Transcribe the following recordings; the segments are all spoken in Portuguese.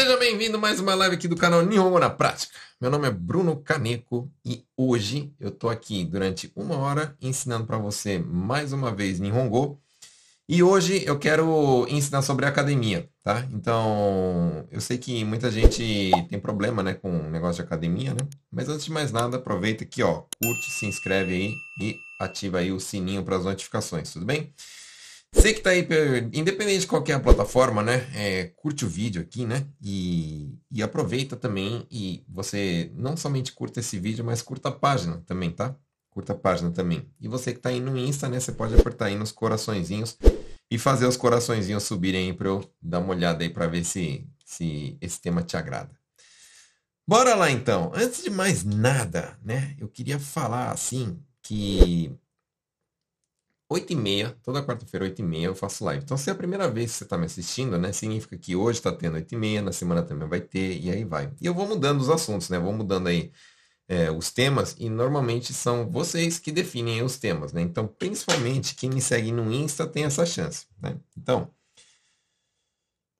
Seja bem-vindo a mais uma live aqui do canal Nihongo na Prática. Meu nome é Bruno Kaneko e hoje eu tô aqui durante uma hora ensinando para você mais uma vez Nihongo. E hoje eu quero ensinar sobre academia, tá? Então, eu sei que muita gente tem problema, né, com o negócio de academia, né? Mas antes de mais nada, aproveita aqui, ó, curte, se inscreve aí e ativa aí o sininho para as notificações, tudo bem? Você que tá aí, independente de qualquer plataforma, né? É, curte o vídeo aqui, né? E, e aproveita também e você não somente curta esse vídeo, mas curta a página também, tá? Curta a página também. E você que tá aí no Insta, né? Você pode apertar aí nos coraçõezinhos e fazer os coraçõezinhos subirem aí para eu dar uma olhada aí para ver se, se esse tema te agrada. Bora lá então. Antes de mais nada, né? Eu queria falar assim que 8 e meia, toda quarta-feira, 8 e meia, eu faço live. Então, se é a primeira vez que você está me assistindo, né, significa que hoje está tendo 8 e meia, na semana também vai ter, e aí vai. E eu vou mudando os assuntos, né? Vou mudando aí é, os temas, e normalmente são vocês que definem os temas, né? Então, principalmente, quem me segue no Insta tem essa chance, né? Então,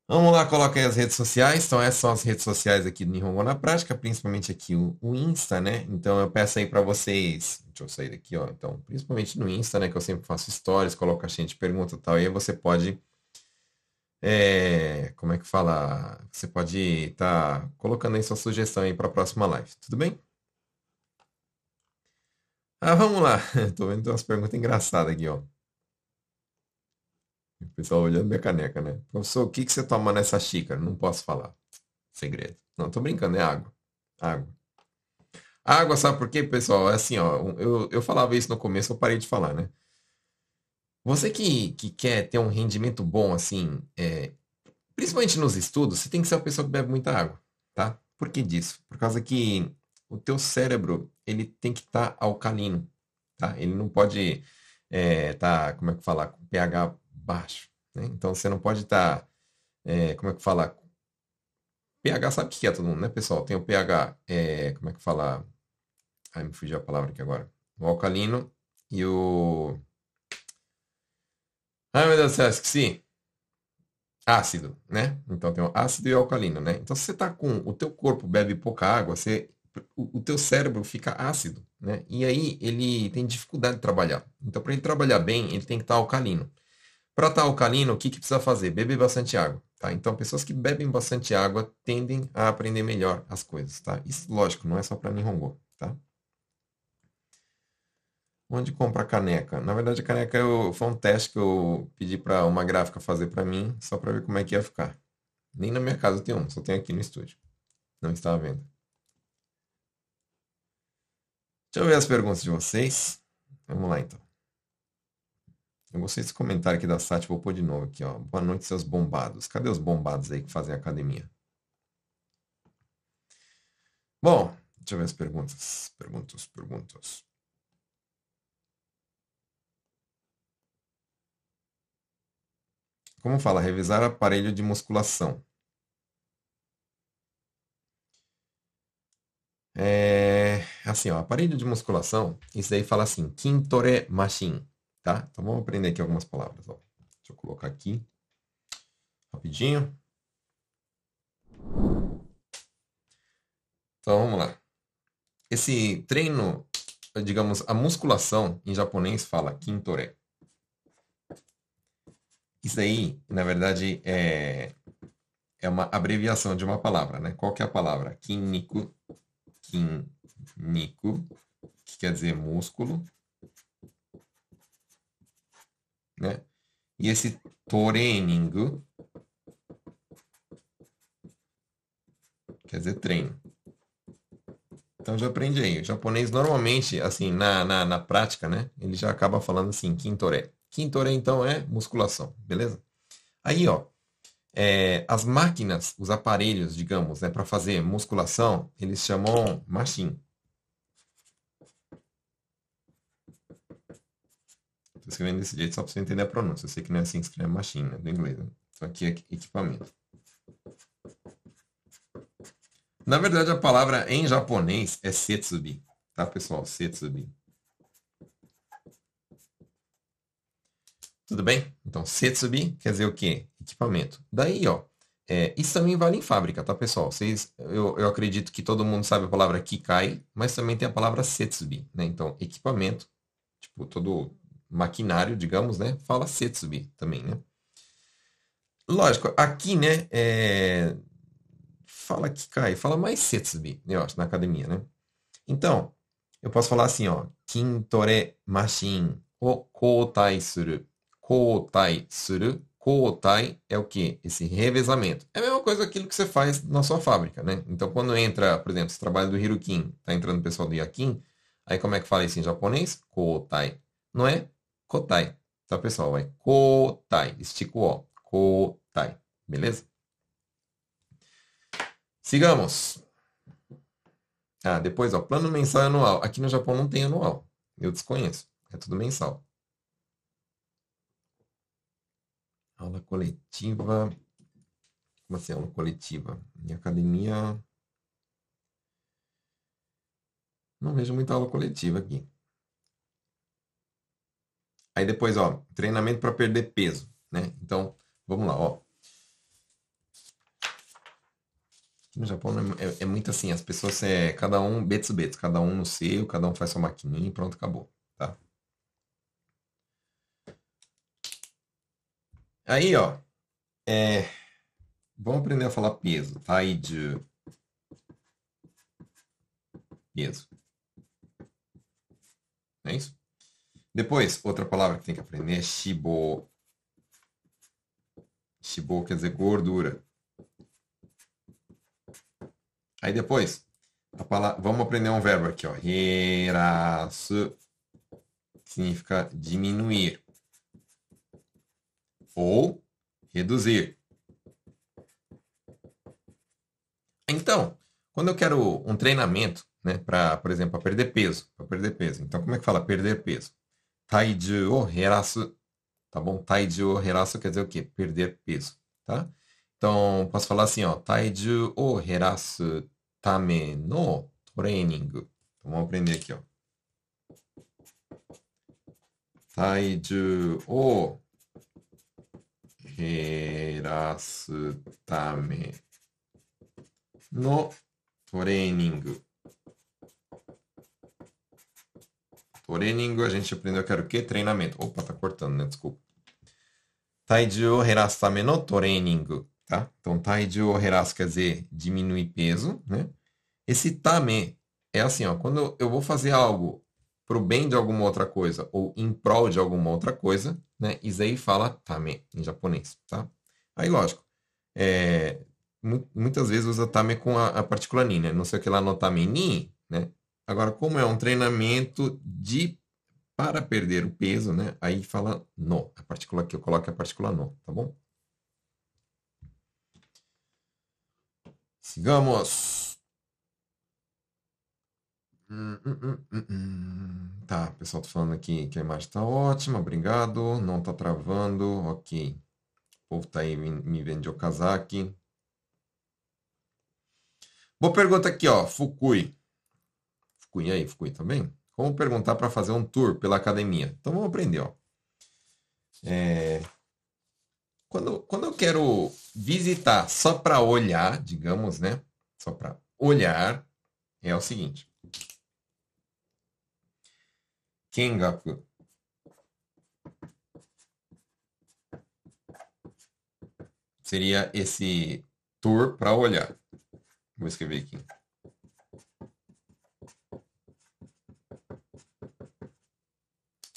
vamos lá, coloca aí as redes sociais. Então, essas são as redes sociais aqui do Nihongo na Prática, principalmente aqui o, o Insta, né? Então, eu peço aí para vocês Deixa eu sair daqui, ó. Então, principalmente no Insta, né? Que eu sempre faço stories, coloco a gente pergunta e tal. E aí você pode. É, como é que fala? Você pode estar tá colocando aí sua sugestão aí para a próxima live. Tudo bem? Ah, vamos lá. Tô vendo umas perguntas engraçadas aqui, ó. O pessoal olhando minha caneca, né? Professor, o que, que você toma nessa xícara? Não posso falar. Segredo. Não, tô brincando, é água. Água. Água, sabe por quê, pessoal? É assim, ó, eu, eu falava isso no começo, eu parei de falar, né? Você que, que quer ter um rendimento bom, assim, é, principalmente nos estudos, você tem que ser uma pessoa que bebe muita água, tá? Por que disso? Por causa que o teu cérebro, ele tem que estar tá alcalino, tá? Ele não pode estar, é, tá, como é que fala, com pH baixo, né? Então, você não pode estar, tá, é, como é que fala, pH sabe o que é todo mundo, né, pessoal? Tem o pH, é, como é que fala? Ai, me fugiu a palavra aqui agora. O alcalino e o. Ai, meu Deus do céu, esqueci. Ácido, né? Então tem o ácido e o alcalino, né? Então se você tá com. O teu corpo bebe pouca água, você, o, o teu cérebro fica ácido, né? E aí ele tem dificuldade de trabalhar. Então para ele trabalhar bem, ele tem que estar tá alcalino. Para estar tá alcalino, o que, que precisa fazer? Beber bastante água. Tá? Então, pessoas que bebem bastante água tendem a aprender melhor as coisas. Tá? Isso, lógico, não é só para Nihongo. Tá? Onde compra a caneca? Na verdade, a caneca eu, foi um teste que eu pedi para uma gráfica fazer para mim, só para ver como é que ia ficar. Nem na minha casa tem um, só tem aqui no estúdio. Não estava vendo. Deixa eu ver as perguntas de vocês. Vamos lá, então. Eu gostei desse comentário aqui da Sati, vou pôr de novo aqui, ó. Boa noite, seus bombados. Cadê os bombados aí que fazem academia? Bom, deixa eu ver as perguntas. Perguntas, perguntas. Como fala? Revisar aparelho de musculação. É, assim, ó, aparelho de musculação, isso daí fala assim, Kintore Machine. Tá? Então vamos aprender aqui algumas palavras. Ó. Deixa eu colocar aqui rapidinho. Então vamos lá. Esse treino, digamos, a musculação em japonês fala kintore. Isso aí, na verdade, é, é uma abreviação de uma palavra, né? Qual que é a palavra? Kinniku. Kinniku, que quer dizer músculo. Né? E esse training quer dizer treino. Então já aprendi aí. O japonês normalmente, assim, na, na, na prática, né? Ele já acaba falando assim, quintore. Quintore, então, é musculação, beleza? Aí, ó, é, as máquinas, os aparelhos, digamos, né, para fazer musculação, eles chamam machine. Escrevendo desse jeito só para você entender a pronúncia. Eu sei que não é assim que escreve machine, né, do inglês. Né? É equipamento. Na verdade, a palavra em japonês é setsubi, tá, pessoal? Setsubi. Tudo bem? Então, setsubi quer dizer o quê? Equipamento. Daí, ó, É, isso também vale em fábrica, tá, pessoal? Vocês, eu, eu acredito que todo mundo sabe a palavra kikai, mas também tem a palavra setsubi, né? Então, equipamento, tipo, todo maquinário, digamos, né? Fala setsubi também, né? Lógico, aqui, né, é... fala kikai, fala mais setsubi, eu acho, na academia, né? Então, eu posso falar assim, ó, kintore machine o koutai suru. Koutai suru Koutai é o que? Esse revezamento. É a mesma coisa aquilo que você faz na sua fábrica, né? Então, quando entra, por exemplo, esse trabalho do Hirukin, tá entrando o pessoal do Yakin, aí como é que fala isso em japonês? Koutai. Não é Kotai. Tá, pessoal? É Kotai. Estica o O. Kotai. Beleza? Sigamos. Ah, depois, ó, plano mensal anual. Aqui no Japão não tem anual. Eu desconheço. É tudo mensal. Aula coletiva. Como assim, aula coletiva? Em academia. Não vejo muita aula coletiva aqui. Aí depois, ó, treinamento para perder peso, né? Então, vamos lá, ó. no Japão é, é, muito assim, as pessoas é cada um betsu betsu, cada um no seu, cada um faz sua maquininha e pronto, acabou, tá? Aí, ó, é, vamos aprender a falar peso. Tá? Peso. É isso? Depois, outra palavra que tem que aprender é shibo. Shibo quer dizer gordura. Aí depois, palavra, vamos aprender um verbo aqui, ó. Herasu significa diminuir ou reduzir. Então, quando eu quero um treinamento, né, para, por exemplo, para perder peso, para perder peso. Então, como é que fala perder peso? Taiju o herasu, tá bom? Taiju o herasu quer dizer o quê? Perder peso, tá? Então, posso falar assim, ó, taiju o herasu tame no training. Então, vamos aprender aqui, ó. Taiju o 減らすた Toreningo, a gente aprendeu que era o quê? Treinamento. Opa, tá cortando, né? Desculpa. Taiji o herasame no toreningo, tá? Então, taiji o heras quer dizer diminuir peso, né? Esse tame é assim, ó, quando eu vou fazer algo pro bem de alguma outra coisa ou em prol de alguma outra coisa, né? Isso aí fala tame em japonês, tá? Aí, lógico, é, muitas vezes usa tame com a, a partícula ni, né? Não sei o que lá no tame ni, né? Agora, como é um treinamento de para perder o peso, né? Aí fala no. A partícula que eu coloco é a partícula no, tá bom? Sigamos. Hum, hum, hum, Tá, pessoal tá falando aqui que a imagem está ótima, obrigado. Não está travando, ok. O povo tá aí me vendo de Okazaki. Boa pergunta aqui, ó. Fukui. Fukui aí, Fukui também? Como perguntar para fazer um tour pela academia? Então vamos aprender, ó. É... Quando, quando eu quero visitar só para olhar, digamos, né? Só para olhar, é o seguinte. Kengaku. Seria esse tour para olhar. Vou escrever aqui.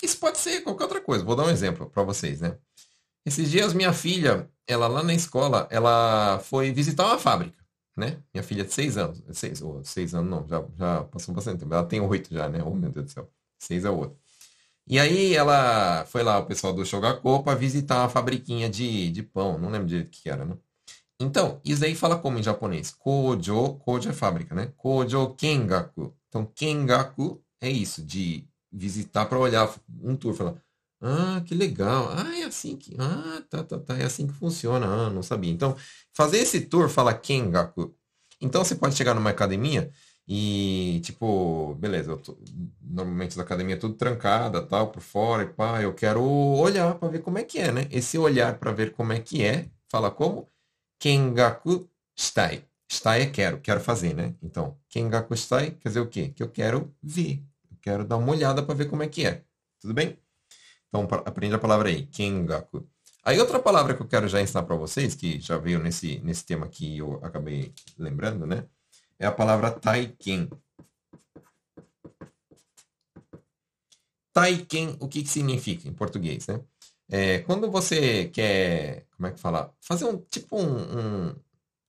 Isso pode ser qualquer outra coisa. Vou dar um exemplo para vocês, né? Esses dias minha filha, ela lá na escola, ela foi visitar uma fábrica, né? Minha filha de seis anos, seis ou seis anos não, já, já passou bastante tempo. Ela tem oito já, né? Oh meu Deus do céu. Seis é outro. E aí ela foi lá, o pessoal do Shogako, para visitar uma fabriquinha de, de pão. Não lembro direito que era, né? Então, isso aí fala como em japonês? Kojo, kojo é fábrica, né? Kojo kengaku. Então, kengaku é isso, de visitar para olhar um tour, falar, ah, que legal. Ah, é assim que, ah, tá, tá, tá, é assim que funciona. Ah, não sabia. Então, fazer esse tour fala kengaku. Então, você pode chegar numa academia e, tipo, beleza, tô, normalmente na academia é tudo trancada, tal, por fora e pá, eu quero olhar para ver como é que é, né? Esse olhar para ver como é que é, fala como? kengaku shitai. Shitai é quero, quero fazer, né? Então, kengaku shitai quer dizer o quê? Que eu quero ver. Quero dar uma olhada para ver como é que é. Tudo bem? Então, aprende a palavra aí, kengaku. Aí outra palavra que eu quero já ensinar para vocês, que já veio nesse, nesse tema que eu acabei lembrando, né? É a palavra taiken. Taiken, o que, que significa em português, né? É, quando você quer, como é que fala? Fazer um, tipo um, um,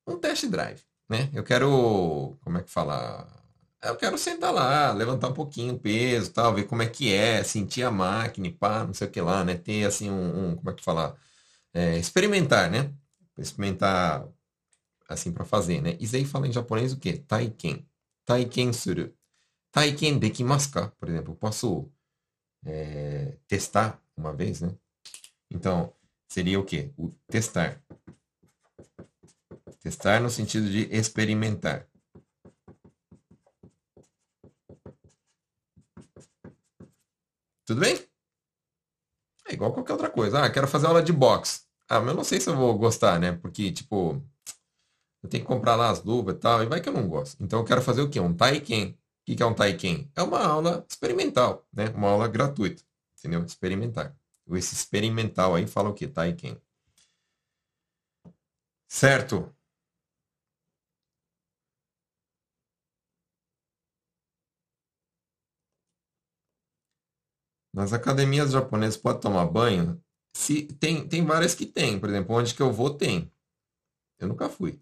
um test drive, né? Eu quero, como é que fala? Eu quero sentar lá, levantar um pouquinho o peso, tal, ver como é que é, sentir a máquina, pá, não sei o que lá, né? Ter assim um, um como é que fala? É, experimentar, né? Experimentar assim para fazer, né? Isso aí fala em japonês o quê? Taiken. Taiken suru. Taiken dekimasu ka? Por exemplo, posso é, testar uma vez, né? Então, seria o quê? O testar. Testar no sentido de experimentar. Tudo bem? É igual qualquer outra coisa. Ah, quero fazer aula de boxe. Ah, mas eu não sei se eu vou gostar, né? Porque, tipo, eu tenho que comprar lá as luvas e tal, e vai que eu não gosto. Então eu quero fazer o quê? Um Taiken. O que é um Taiken? É uma aula experimental, né? Uma aula gratuita, entendeu? Experimentar. Esse experimental aí fala o quê? Taiken. Certo? Nas academias japonesas pode tomar banho? Se, tem, tem várias que tem. Por exemplo, onde que eu vou tem. Eu nunca fui.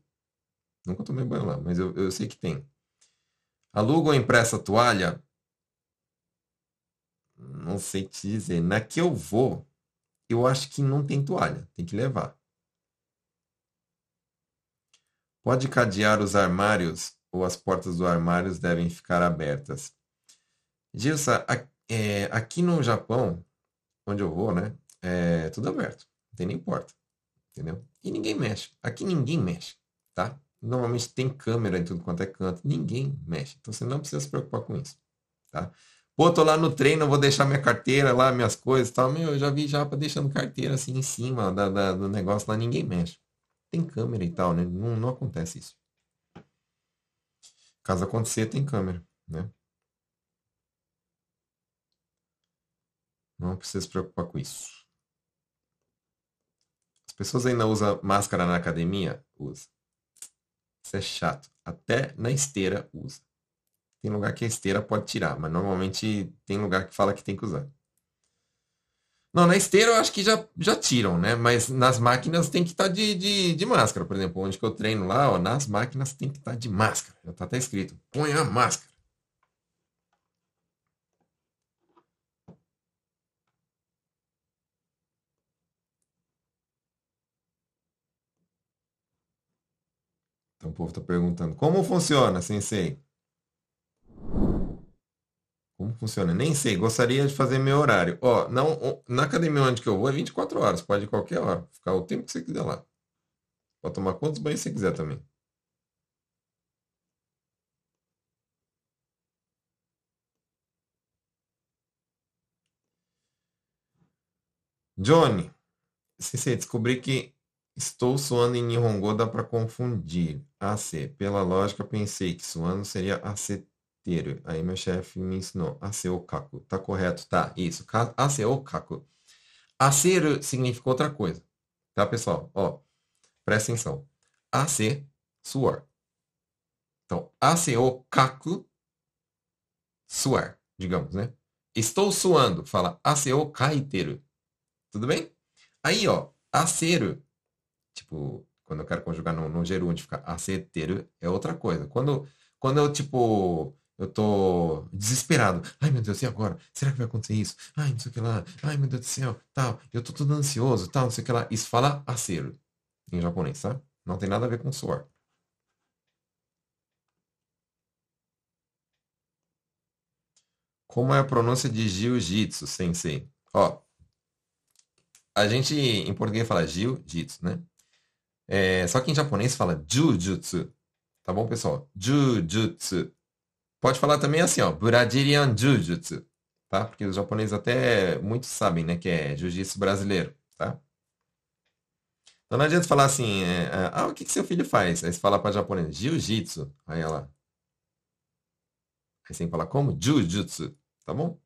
Nunca tomei banho lá, mas eu, eu sei que tem. Aluga ou empresta toalha? Não sei te dizer. Na que eu vou, eu acho que não tem toalha. Tem que levar. Pode cadear os armários ou as portas dos armários devem ficar abertas. Gilsa, é, aqui no Japão, onde eu vou, né? É tudo aberto. Não tem nem porta. Entendeu? E ninguém mexe. Aqui ninguém mexe, tá? Normalmente tem câmera em tudo quanto é canto. Ninguém mexe. Então você não precisa se preocupar com isso, tá? Pô, tô lá no treino, vou deixar minha carteira lá, minhas coisas e tal. Meu, eu já vi já deixando carteira assim em cima da, da, do negócio lá, ninguém mexe. Tem câmera e tal, né? Não, não acontece isso. Caso acontecer, tem câmera, né? Não precisa se preocupar com isso. As pessoas ainda usam máscara na academia? Usa. Isso é chato. Até na esteira usa. Tem lugar que a esteira pode tirar, mas normalmente tem lugar que fala que tem que usar. Não, na esteira eu acho que já, já tiram, né? Mas nas máquinas tem que estar tá de, de, de, máscara. Por exemplo, onde que eu treino lá, ó, nas máquinas tem que estar tá de máscara. Já está até escrito, põe a máscara. O povo está perguntando, como funciona, sensei? Como funciona? Nem sei, gostaria de fazer meu horário. Ó, não, na academia onde que eu vou é 24 horas, pode ir qualquer hora, ficar o tempo que você quiser lá. Pode tomar quantos banhos você quiser também. Johnny, Sensei, descobri que Estou suando em Nihongo dá para confundir. AC. Pela lógica, pensei que suando seria aceteiro. Aí meu chefe me ensinou. Aceokaku. Tá correto? Tá. Isso. Aceokaku. Aceiro significa outra coisa. Tá, pessoal? Ó, presta atenção. AC, suor. Então, aceokaku, suar, digamos, né? Estou suando. Fala aceokaiteru. Tudo bem? Aí, ó, aceiro Tipo, quando eu quero conjugar no, no gerúndio, fica aceteiro, é outra coisa. Quando, quando eu, tipo, eu tô desesperado. Ai, meu Deus, e agora? Será que vai acontecer isso? Ai, não sei o que lá. Ai, meu Deus do céu, tal. Eu tô todo ansioso, tal, não sei o que lá. Isso fala acero em japonês, tá? Não tem nada a ver com suor. Como é a pronúncia de jiu-jitsu, sensei? Ó, a gente em português fala jiu-jitsu, né? É, só que em japonês fala jujutsu. Tá bom, pessoal? Jujutsu. Pode falar também assim, ó, Brazilian Jujutsu. Tá? Porque os japoneses até muitos sabem, né, que é jiu-jitsu brasileiro, tá? Então não adianta falar assim, é, é, ah, o que, que seu filho faz? Aí você fala para japonês, jiu-jitsu. Aí ela. Aí você tem que falar como? Jiu-jitsu. Tá bom?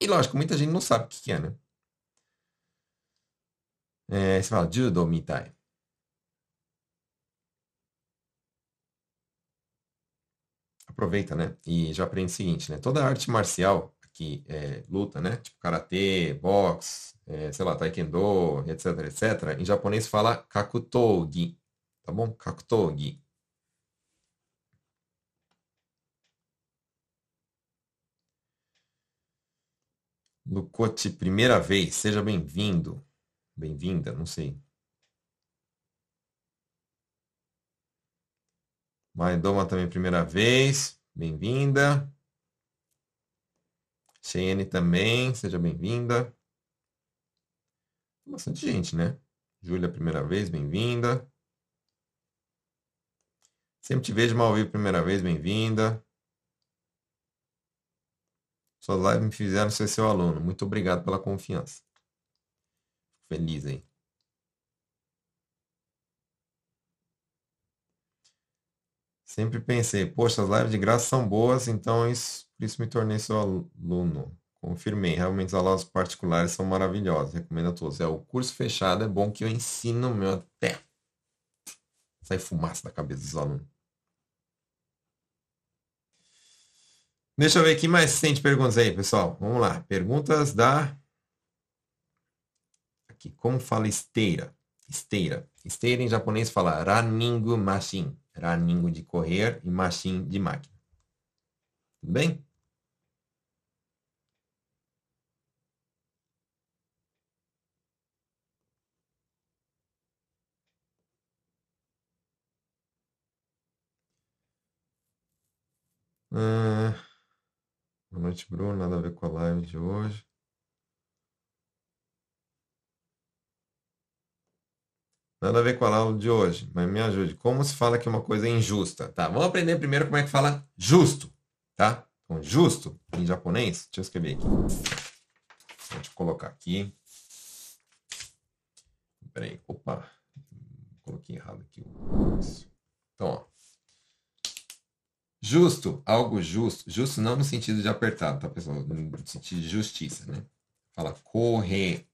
E lógico, muita gente não sabe o que, que é, né? É, você fala judo mitai. Aproveita, né? E já aprende o seguinte, né? Toda arte marcial que é, luta, né? Tipo karatê, boxe, é, sei lá, taekwondo, etc, etc. Em japonês fala kakutogi, tá bom? Kakutogi. Lucote, primeira vez, seja bem-vindo. Bem-vinda, não sei. Maidoma também, primeira vez. Bem-vinda. Cheyenne também, seja bem-vinda. Bastante gente, né? Júlia, primeira vez, bem-vinda. Sempre te vejo mal ouvir primeira vez, bem-vinda. Suas lives me fizeram ser seu aluno. Muito obrigado pela confiança. Feliz aí. Sempre pensei, poxa, as lives de graça são boas, então isso, por isso me tornei seu aluno. Confirmei, realmente as aulas particulares são maravilhosas, recomendo a todos. É o curso fechado, é bom que eu ensino meu até sai fumaça da cabeça dos alunos. Deixa eu ver aqui mais tem perguntas aí, pessoal. Vamos lá. Perguntas da. Aqui. Como fala esteira? Esteira. Esteira em japonês fala running machine. Running de correr e machine de máquina. Tudo bem? Uh... Boa noite, Bruno. Nada a ver com a live de hoje. Nada a ver com a aula de hoje, mas me ajude. Como se fala que uma coisa é injusta? Tá, vamos aprender primeiro como é que fala justo, tá? Então, justo em japonês, deixa eu escrever aqui. Deixa eu colocar aqui. Peraí, opa, coloquei errado aqui. Então, ó. Justo, algo justo. Justo não no sentido de apertado, tá, pessoal? No sentido de justiça, né? Fala correr.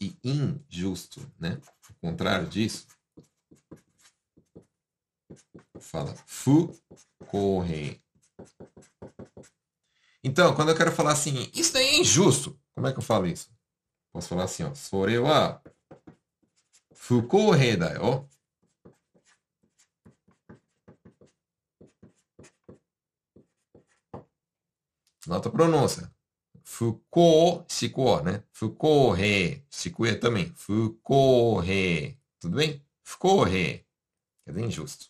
E injusto, né? O contrário disso. Fala fu correr. Então, quando eu quero falar assim, isso daí é injusto, como é que eu falo isso? Posso falar assim, ó. Sore wa fukohei da yo. Nota a pronúncia. Fuko, Shiko, né? Fukorre. Shikuya também. Fukorre. Tudo bem? Fukorre. Quer dizer, injusto.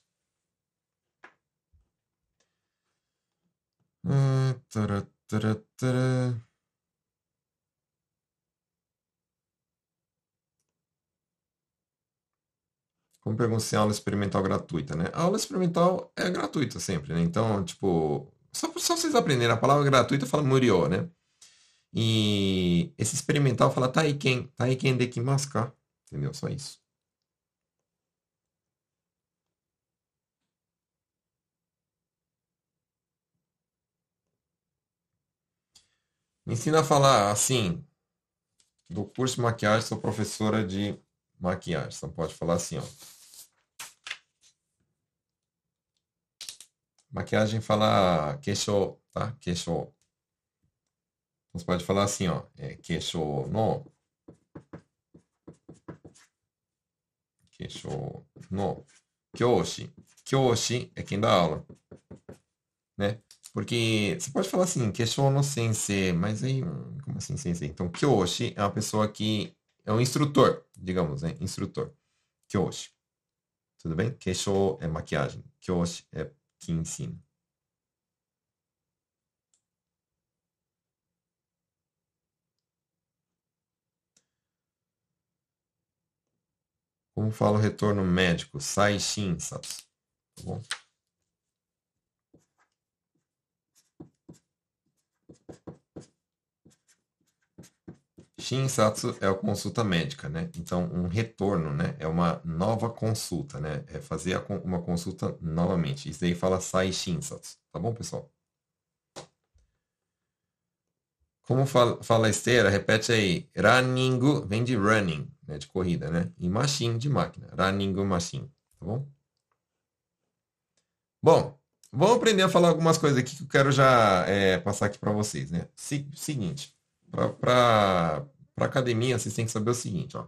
Hum, tará. Como pergunta se aula experimental gratuita, né? A aula experimental é gratuita sempre, né? Então, tipo, só, só vocês aprenderem, a palavra gratuita fala Murio, né? E esse experimental fala Taiken, Taiken dekimasu ka? Entendeu? Só isso. Me ensina a falar assim, do curso de maquiagem, sou professora de maquiagem. Então pode falar assim, ó. Maquiagem fala queixo, tá? Queixo. Então, você pode falar assim, ó. É, queixo no. Queixo no. Kyoshi. Kyoshi é quem dá aula. Né? Porque você pode falar assim, queixo no sensei, mas aí, como assim sensei? Então, Kyoshi é uma pessoa que é um instrutor, digamos, né? Instrutor. Kyoshi. Tudo bem? Queixo é maquiagem. Kyoshi é que ensina. Como fala o retorno médico? Sai shinsatsu. Tá bom? Shinsatsu é a consulta médica, né? Então, um retorno, né? É uma nova consulta, né? É fazer uma consulta novamente. Isso daí fala sai shinsatsu. Tá bom, pessoal? Como fala, fala a esteira, repete aí. Running vem de running, né? De corrida, né? E machine de máquina. Running machine. Tá bom? Bom, vamos aprender a falar algumas coisas aqui que eu quero já é, passar aqui para vocês, né? seguinte. Para academia, vocês têm que saber o seguinte, ó.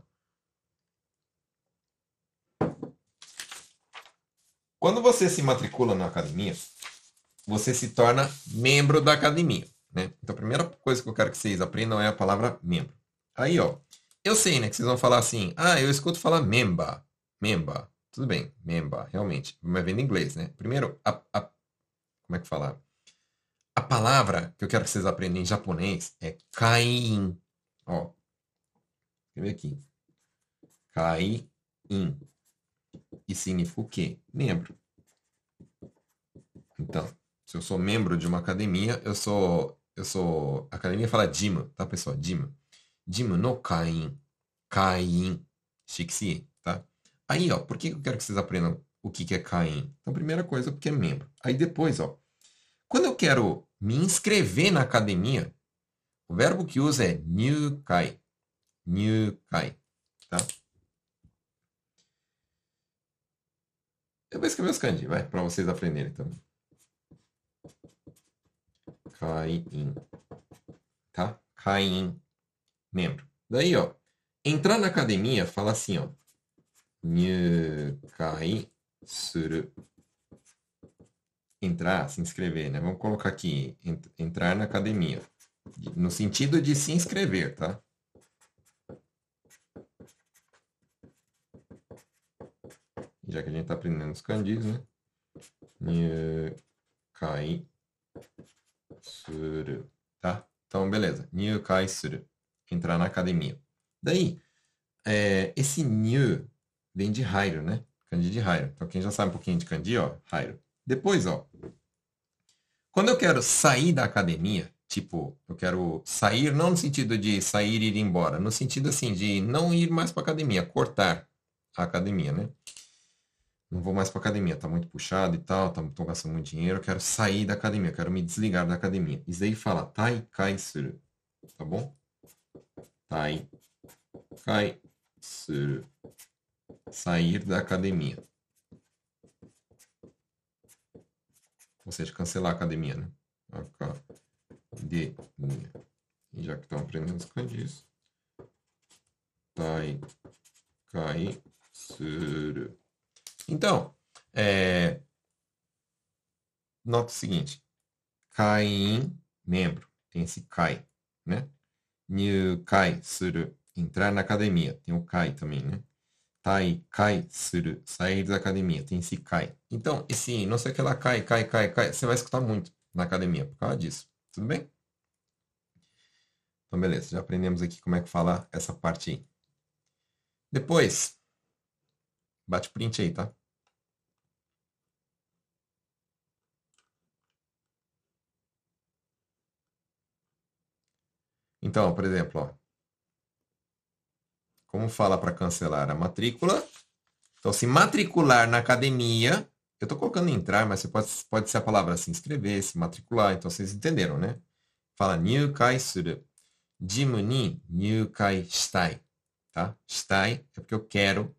Quando você se matricula na academia, você se torna membro da academia, né? Então, a primeira coisa que eu quero que vocês aprendam é a palavra membro. Aí, ó, eu sei, né, que vocês vão falar assim, ah, eu escuto falar memba, memba. Tudo bem, memba, realmente. Mas vem em inglês, né? Primeiro, a, a, como é que fala? A palavra que eu quero que vocês aprendam em japonês é kain. Ó, escreve aqui. Kain. E significa o quê? Membro. Então, se eu sou membro de uma academia, eu sou. Eu sou. Academia fala Jima, tá, pessoal? Jima. Jima no Kain. Kain. Shiksie, tá? Aí, ó, por que eu quero que vocês aprendam o que, é Kain? Então, primeira coisa, porque é membro. Aí depois, ó, quando eu quero me inscrever na academia, o verbo que usa é nyukai. Nyukai. Tá? Eu vou escrever os kanji, vai, para vocês aprenderem também. Kain. Tá? Kain. Membro. Daí, ó, entrar na academia, fala assim, ó. Nyukai suru entrar, se inscrever, né? Vamos colocar aqui, entrar na academia. No sentido de se inscrever, tá? Já que a gente está aprendendo os kanjis, né? Nyukai suru, tá? Então, beleza. Nyukai suru. Entrar na academia. Daí, é, esse nyu vem de Hairo, né? Kanji de Hairo. Então, quem já sabe um pouquinho de kanji, ó, Hairo. Depois, ó, quando eu quero sair da academia, tipo, eu quero sair não no sentido de sair e ir embora, no sentido assim de não ir mais para academia, cortar a academia, né? Não vou mais para academia, tá muito puxado e tal, tá, tô gastando muito dinheiro, eu quero sair da academia, quero me desligar da academia. Isso aí fala tai kai suru, tá bom? Tai kai suru. Sair da academia. Ou seja, cancelar a academia, né? Academia. E já que estão aprendendo os kanjis. Tai, kai, suru. Então, é, nota o seguinte. Kain, membro. Tem esse kai, né? New kai, suru. Entrar na academia. Tem o kai também, né? tai, kai, suru, sair da academia, tem esse kai. Então, esse não sei o que lá, cai, cai, cai, cai, você vai escutar muito na academia por causa disso. Tudo bem? Então, beleza, já aprendemos aqui como é que fala essa parte aí. Depois, bate print aí, tá? Então, por exemplo, ó, como fala para cancelar a matrícula? Então, se matricular na academia, eu estou colocando entrar, mas você pode, pode ser a palavra se inscrever, se matricular, então vocês entenderam, né? Fala nyukai suru. Jimu ni nyukai shitai. Tá? Shitai é porque eu quero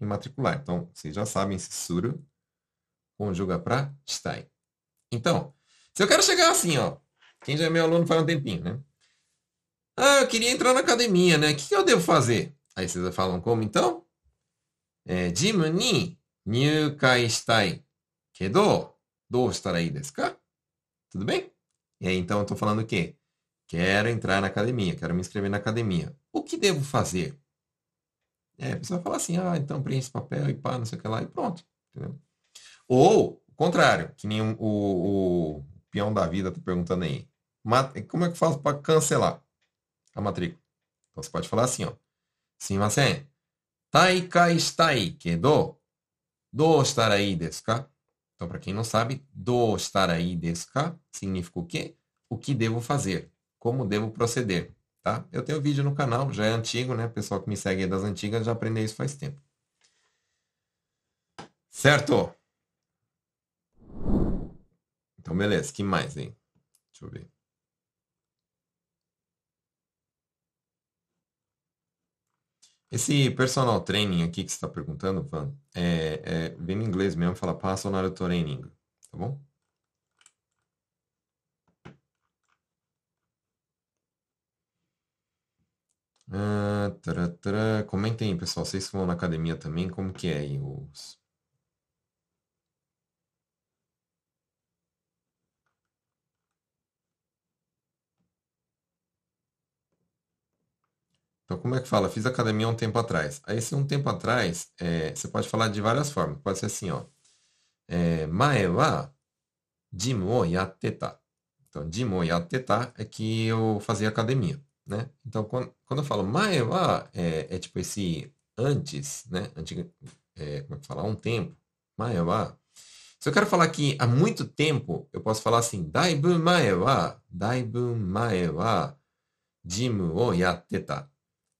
me matricular. Então, vocês já sabem se suru conjuga para shitai. Então, se eu quero chegar assim, ó. Quem já é meu aluno faz um tempinho, né? Ah, eu queria entrar na academia, né? O que eu devo fazer? Aí vocês falam como então? É, Jimu ni nyukai shitai kedo, dou estarai desu ka? Tudo bem? E aí então eu estou falando o quê? Quero entrar na academia, quero me inscrever na academia. O que devo fazer? É, a pessoa fala assim, ah, então preenche papel e pá, não sei o que lá, e pronto. Entendeu? Ou, o contrário, que nem o, o, o peão da vida está perguntando aí. Como é que eu faço para cancelar a matrícula. Então você pode falar assim, ó. Simasen. Taikai shitai kedo. Do estarai desu ka? Então, para quem não sabe, do estarai desu ka significa o quê? O que devo fazer? Como devo proceder? Tá? Eu tenho vídeo no canal, já é antigo, né? O Pessoal que me segue das antigas já aprendeu isso faz tempo. Certo? Então, beleza. que mais, hein? Deixa eu ver. Esse personal training aqui que você está perguntando, Van, é, é, vem em inglês mesmo, fala personal training, tá bom? Ah, tará, tará. Comentem aí, pessoal. Vocês que vão na academia também, como que é aí os... Então, como é que fala? Fiz academia há um tempo atrás. Aí, se um tempo atrás, é, você pode falar de várias formas. Pode ser assim, ó. É, mae wa jimu o. Então, jimu o é que eu fazia academia, né? Então, quando, quando eu falo mae wa, é, é tipo esse antes, né? Antiga, é, como é que fala? Há um tempo. Mae wa. Se eu quero falar que há muito tempo, eu posso falar assim, daibu mae wa, daibu mae wa, jimu o.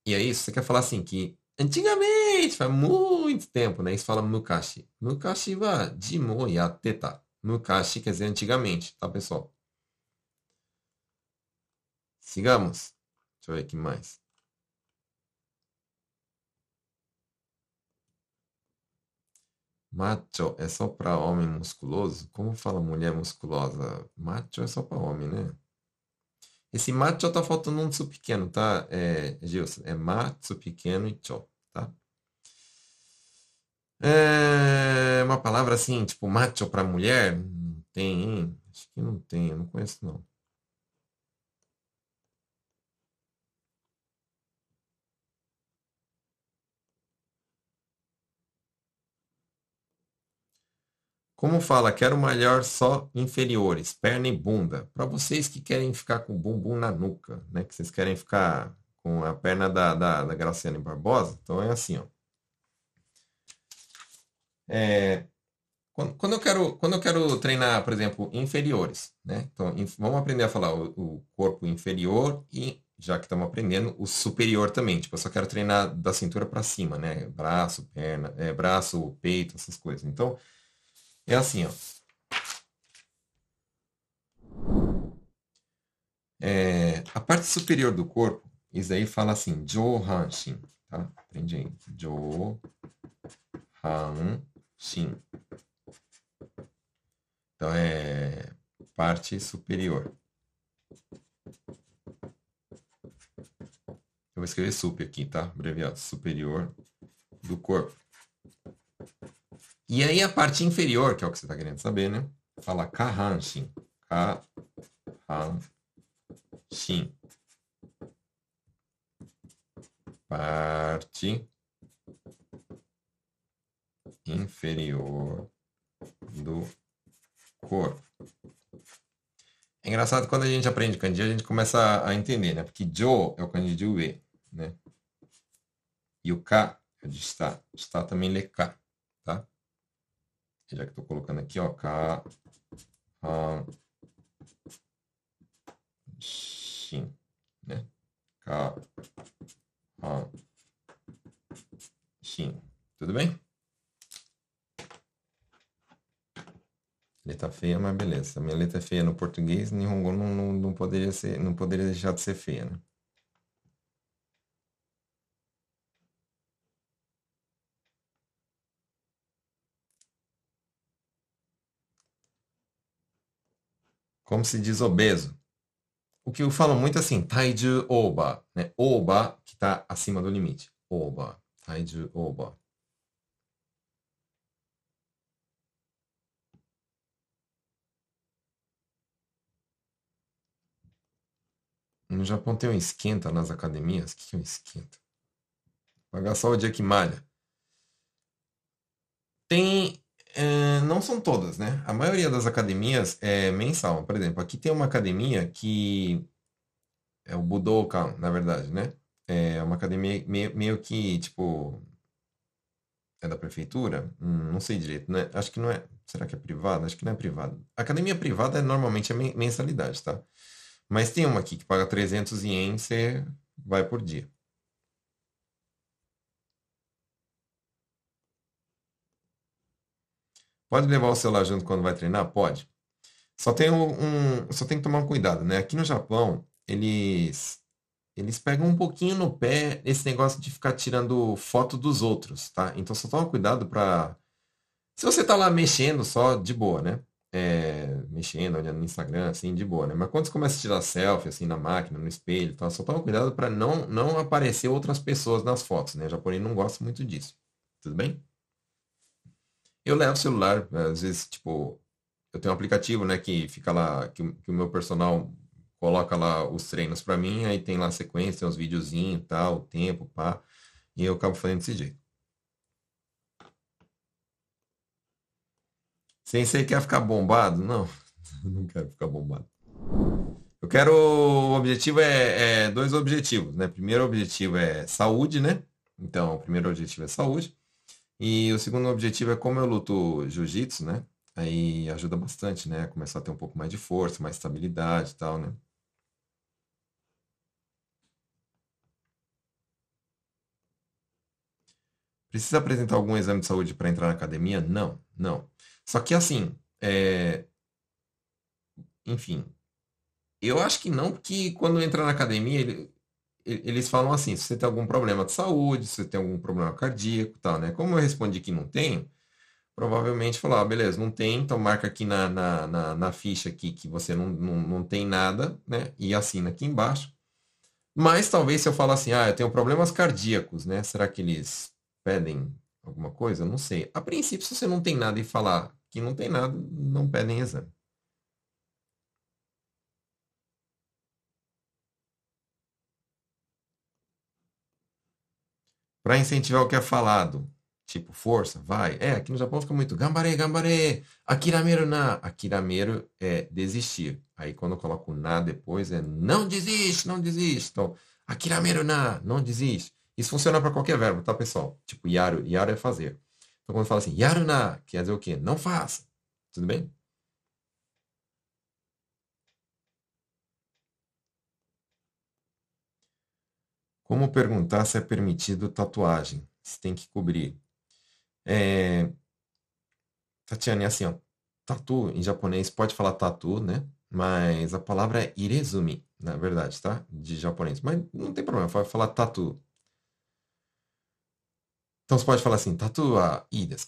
E aí, você quer falar assim, que antigamente, faz muito tempo, né? Isso fala mukashi. Mukashi wa jimu yatte ta. Mukashi quer dizer antigamente, tá, pessoal? Sigamos. Deixa eu ver aqui mais. Macho é só para homem musculoso? Como fala mulher musculosa? Macho é só para homem, né? Esse macho tá faltando um tsu pequeno, tá, é, Gilson? É matsu pequeno e cho, tá? É uma palavra assim, tipo macho para mulher? Não tem, hein? Acho que não tem, eu não conheço não. Como fala, quero malhar só inferiores, perna e bunda. Para vocês que querem ficar com o bumbum na nuca, né? Que vocês querem ficar com a perna da, da, da Graciane Barbosa, então é assim, ó. É, quando, quando, eu quero, quando eu quero treinar, por exemplo, inferiores, né? Então, vamos aprender a falar o, o corpo inferior e, já que estamos aprendendo, o superior também. Tipo, eu só quero treinar da cintura para cima, né? Braço, perna, é, braço, peito, essas coisas. Então, é assim, ó. É, a parte superior do corpo, isso aí fala assim, Johanshin, tá? Aprende aí. Johanshin. Então é parte superior. Eu vou escrever sup aqui, tá? Abreviado. Superior do corpo. E aí a parte inferior, que é o que você está querendo saber, né? Fala Kahanshin. Kahanshin. Parte inferior do corpo. É engraçado quando a gente aprende kanji, a gente começa a entender, né? Porque Jo é o kanji de UE, né? E o Ka é de está. Está também lê Ka já que estou colocando aqui, ó, K, A, Shin, né? K, A, Shin. Tudo bem? Letra feia, mas beleza. Minha letra é feia no português, Nihongo não, não, não, poderia ser, não poderia deixar de ser feia, né? Como se diz obeso? O que eu falo muito é assim, taiju oba, né? Oba, que está acima do limite. Oba, taiju oba. No Japão tem um esquenta nas academias. O que é um esquenta? Pagar só o dia que malha. Tem é, não são todas, né? A maioria das academias é mensal. Por exemplo, aqui tem uma academia que é o Budokan, na verdade, né? É uma academia meio, meio que, tipo, é da prefeitura? Hum, não sei direito, né? Acho que não é. Será que é privada? Acho que não é privada. Academia privada normalmente é mensalidade, tá? Mas tem uma aqui que paga 300 ienes, você vai por dia. Pode levar o celular junto quando vai treinar? Pode. Só tem um, um- só tem que tomar um cuidado, né? Aqui no Japão, eles eles pegam um pouquinho no pé esse negócio de ficar tirando foto dos outros, tá? Então só toma cuidado pra. Se você tá lá mexendo só de boa, né? É, mexendo, olhando no Instagram, assim, de boa, né? Mas quando você começa a tirar selfie, assim, na máquina, no espelho, e tal, só toma cuidado pra não não aparecer outras pessoas nas fotos, né? O japonês não gosta muito disso. Tudo bem? Eu levo o celular, às vezes, tipo, eu tenho um aplicativo, né, que fica lá, que, o- que o meu personal coloca lá os treinos pra mim, aí tem lá a sequência, tem uns videozinhos, tal, o tempo, pá, e eu acabo fazendo desse jeito. Sensei quer ficar bombado? Não, não quero ficar bombado. Eu quero, o objetivo é, é dois objetivos, né? Primeiro objetivo é saúde, né? Então, o primeiro objetivo é saúde. E o segundo objetivo é como eu luto jiu-jitsu, né? Aí ajuda bastante, né? Começar a ter um pouco mais de força, mais estabilidade e tal, né? Precisa apresentar algum exame de saúde para entrar na academia? Não, não. Só que assim, é, enfim, eu acho que não, porque quando entra na academia, ele- eles falam assim, se você tem algum problema de saúde, se você tem algum problema cardíaco, tal, né? Como eu respondi que não tenho, provavelmente falar, ah, beleza, não tem, então marca aqui na, na, na, na ficha aqui que você não, não, não tem nada, né? E assina aqui embaixo. Mas talvez se eu falar assim, ah, eu tenho problemas cardíacos, né? Será que eles pedem alguma coisa? Não sei. A princípio, se você não tem nada e falar que não tem nada, não pedem exame. Para incentivar o que é falado, tipo força, vai. É, aqui no Japão fica muito gambare, gambare, akirameru na. Akirameru é desistir. Aí quando eu coloco na depois é não desiste, não desiste. Então, akirameru na, não desiste. Isso funciona para qualquer verbo, tá, pessoal? Tipo, yaru, yaru é fazer. Então quando fala assim, yaru na, quer dizer o quê? Não faça. Tudo bem? Como perguntar se é permitido tatuagem? Se tem que cobrir. É, Tatiane, assim, ó, tatu em japonês pode falar tatu, né? Mas a palavra é irezumi, na verdade, tá? De japonês. Mas não tem problema, pode falar tatu. Então você pode falar assim, tatu wa ii desu?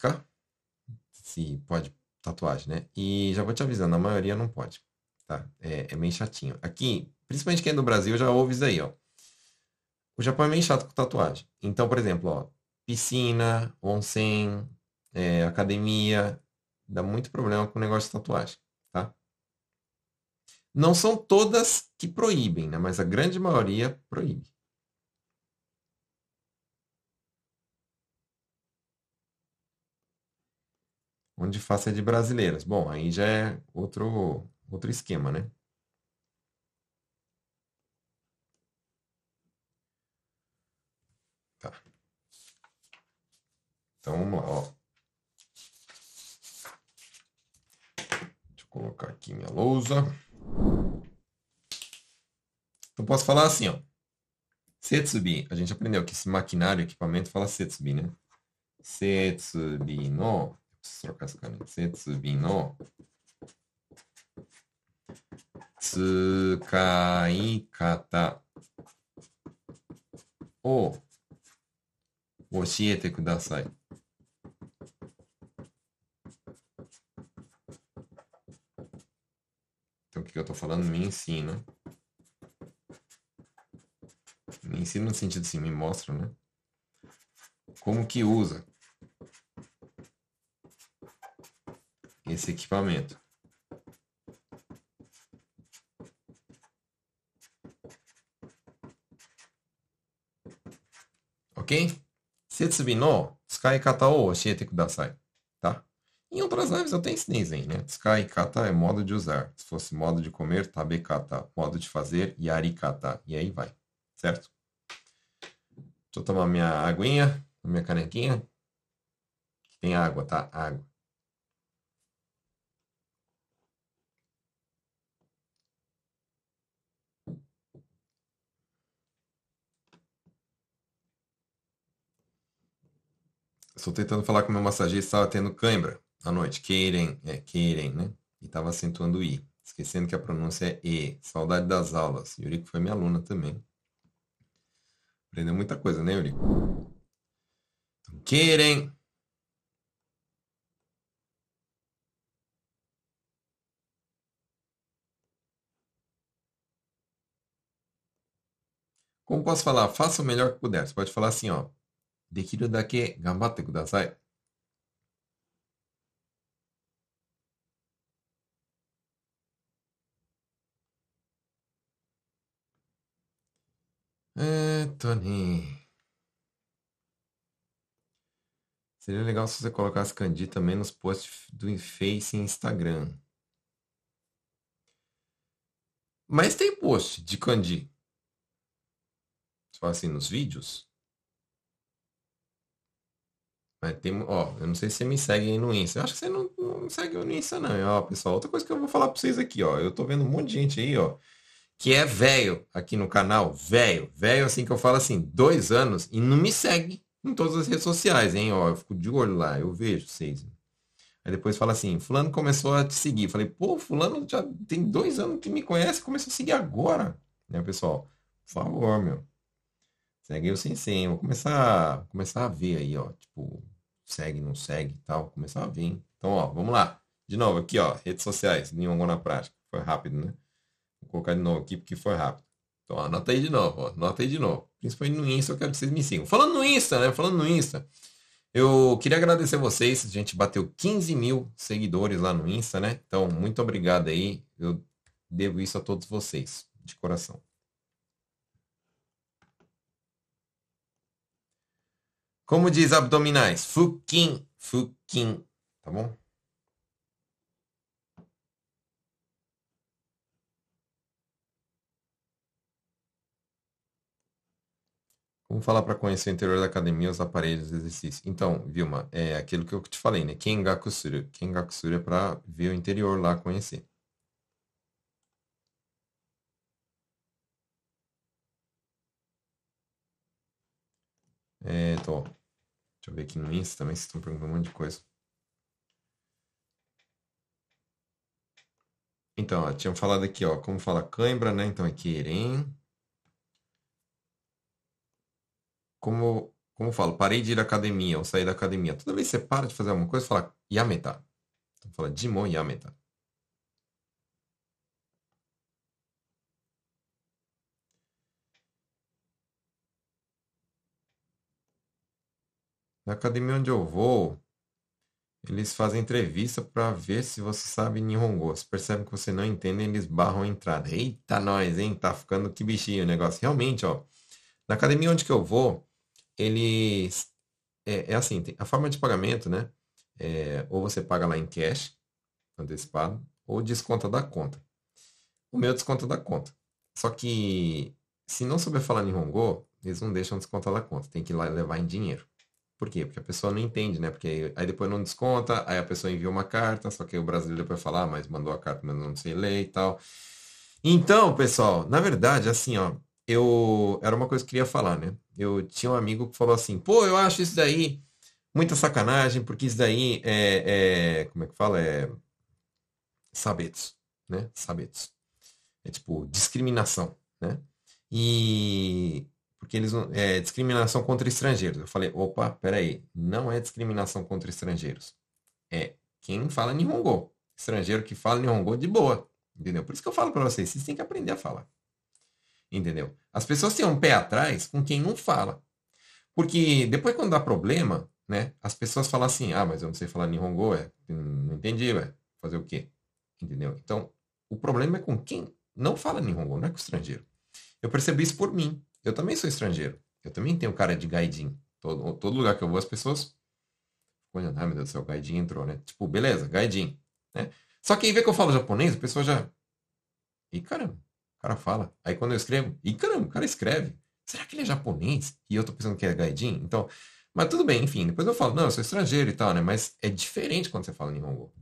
Se pode tatuagem, né? E já vou te avisando, a maioria não pode, tá? É, é meio chatinho. Aqui, principalmente quem é do Brasil, já ouve isso aí, ó. O Japão é meio chato com tatuagem. Então, por exemplo, ó, piscina, onsen, é, academia, dá muito problema com o negócio de tatuagem, tá? Não são todas que proíbem, né? Mas a grande maioria proíbe. Onde faça é de brasileiras. Bom, aí já é outro, outro esquema, né? Tá. Então vamos lá, ó. Deixa eu colocar aqui minha lousa. Então posso falar assim, ó. Setsubi, a gente aprendeu que esse maquinário, equipamento, fala Setsubi, né? Setsubi no. Preciso trocar essa caneta. Setsubi no. Tsukai-kata. O. 教え que eu tô falando? Me ensina. Me ensina no sentido assim, me mostra, né? Como que usa esse equipamento. Ok? Setsubi no tsukai-kata o oshiete kudasai. Tá? Em outras lives eu tenho esse desenho, né? Tsukai kata é modo de usar. Se fosse modo de comer, tabe kata. Modo de fazer, yari kata. E aí vai, certo? Deixa eu tomar minha aguinha, minha canequinha. Tem água, tá? Água. Estou tentando falar com meu massagista, estava tendo cãibra à noite. querem, é queirem, né? E estava acentuando i, esquecendo que a pronúncia é e. Saudade das aulas. Yuriko foi minha aluna também. Aprendeu muita coisa, né, Yuriko? Então, querem. Como posso falar? Faça o melhor que puder. Você pode falar assim, ó. Dekiru dake gambatte kudasai. Seria legal se você colocasse Candy também nos posts do Face e Instagram. Mas tem post de Candi. Só assim nos vídeos. Mas tem, ó, eu não sei se você me segue aí no Insta. Eu acho que você não, não segue no Insta não, ó, pessoal. Outra coisa que eu vou falar pra vocês aqui, ó. Eu tô vendo um monte de gente aí, ó que é velho aqui no canal. Velho. Velho, assim, que eu falo assim, dois anos e não me segue em todas as redes sociais, hein? Ó, eu fico de olho lá, eu vejo vocês. Aí depois fala assim, fulano começou a te seguir. Falei, pô, fulano já tem dois anos que me conhece, começou a seguir agora. Né, pessoal? Por favor, meu. Segue eu sem senha. Vou começar, começar a ver aí, ó. Tipo, segue, não segue e tal. Começar a ver, hein? Então, ó, vamos lá. De novo, aqui, ó. Redes sociais. Nihongo na prática. Foi rápido, né? Vou colocar de novo aqui porque foi rápido. Então, anota aí de novo, ó. Anota aí de novo. Principalmente no Insta, eu quero que vocês me sigam. Falando no Insta, né? Falando no Insta. Eu queria agradecer vocês. A gente bateu 15 mil seguidores lá no Insta, né? Então, muito obrigado aí. Eu devo isso a todos vocês, de coração. Como diz abdominais? Fuquim, fuquim. Tá bom? Como falar para conhecer o interior da academia, os aparelhos, exercícios? Então, Vilma, é aquilo que eu te falei, né? Kengaku suru. Kengaku suru é para ver o interior lá, conhecer. É, tô. Deixa eu ver aqui no Insta também, vocês estão perguntando um monte de coisa. Então, ó, tinham falado aqui, ó, como fala cãibra, né? Então é querem. Como, como falo, parei de ir à academia ou sair da academia. Toda vez que você para de fazer alguma coisa, fala yameta. Então fala jimon yameta. Na academia onde eu vou, eles fazem entrevista para ver se você sabe Nihongo. Se percebem que você não entende, eles barram a entrada. Eita, nós, hein? Tá ficando que bichinho o negócio. Realmente, ó. Na academia onde que eu vou, eles... É, é assim, a forma de pagamento, né? É, ou você paga lá em cash, antecipado, ou desconta da conta. O meu desconta da conta. Só que, se não souber falar Nihongo, eles não deixam descontar da conta. Tem que ir lá levar em dinheiro. Por quê? Porque a pessoa não entende, né? Porque aí depois não desconta, aí a pessoa envia uma carta, só que o brasileiro depois fala, ah, mas mandou a carta, mas não sei ler e tal. Então, pessoal, na verdade, assim, ó, eu era uma coisa que eu queria falar, né? Eu tinha um amigo que falou assim, pô, eu acho isso daí muita sacanagem, porque isso daí é, é como é que fala? É sabetos, né? Sabetos. É tipo discriminação, né? E porque eles é discriminação contra estrangeiros. Eu falei, opa, peraí, não é discriminação contra estrangeiros. É quem fala Nihongo. Estrangeiro que fala Nihongo de boa. Entendeu? Por isso que eu falo para vocês, vocês têm que aprender a falar. Entendeu? As pessoas têm um pé atrás com quem não fala. Porque depois quando dá problema, né, as pessoas falam assim, ah, mas eu não sei falar Nihongo, é, não entendi, ué, fazer o quê? Entendeu? Então, o problema é com quem não fala Nihongo, não é com o estrangeiro. Eu percebi isso por mim. Eu também sou estrangeiro. Eu também tenho cara de gaidin. Todo, todo lugar que eu vou, as pessoas. Olha, ai meu Deus do céu, o gaidin entrou, né? Tipo, beleza, gaidin. Né? Só que aí vê que eu falo japonês, a pessoa já. E caramba, o cara fala. Aí quando eu escrevo, e caramba, o cara escreve. Será que ele é japonês? E eu tô pensando que é gaidin? Então, mas tudo bem, enfim. Depois eu falo, não, eu sou estrangeiro e tal, né? Mas é diferente quando você fala Nihongo.